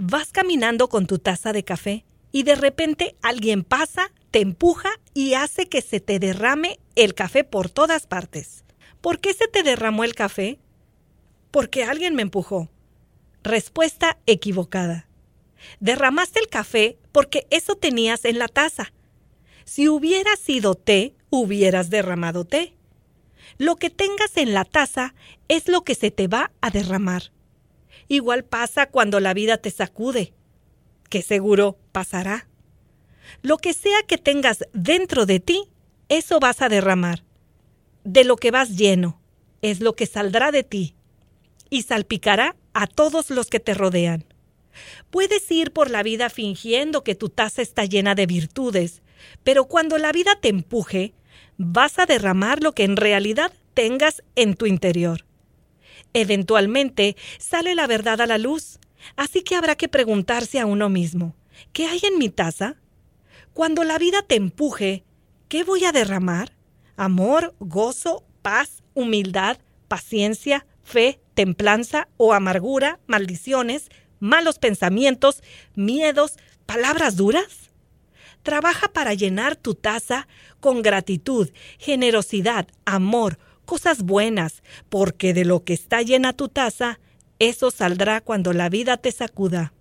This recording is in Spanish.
Vas caminando con tu taza de café y de repente alguien pasa, te empuja y hace que se te derrame el café por todas partes. ¿Por qué se te derramó el café? Porque alguien me empujó. Respuesta equivocada. Derramaste el café porque eso tenías en la taza. Si hubiera sido té, hubieras derramado té. Lo que tengas en la taza es lo que se te va a derramar. Igual pasa cuando la vida te sacude, que seguro pasará. Lo que sea que tengas dentro de ti, eso vas a derramar. De lo que vas lleno, es lo que saldrá de ti y salpicará a todos los que te rodean. Puedes ir por la vida fingiendo que tu taza está llena de virtudes, pero cuando la vida te empuje, vas a derramar lo que en realidad tengas en tu interior. Eventualmente sale la verdad a la luz, así que habrá que preguntarse a uno mismo, ¿qué hay en mi taza? Cuando la vida te empuje, ¿qué voy a derramar? ¿Amor, gozo, paz, humildad, paciencia, fe, templanza o amargura, maldiciones, malos pensamientos, miedos, palabras duras? Trabaja para llenar tu taza con gratitud, generosidad, amor, cosas buenas, porque de lo que está llena tu taza, eso saldrá cuando la vida te sacuda.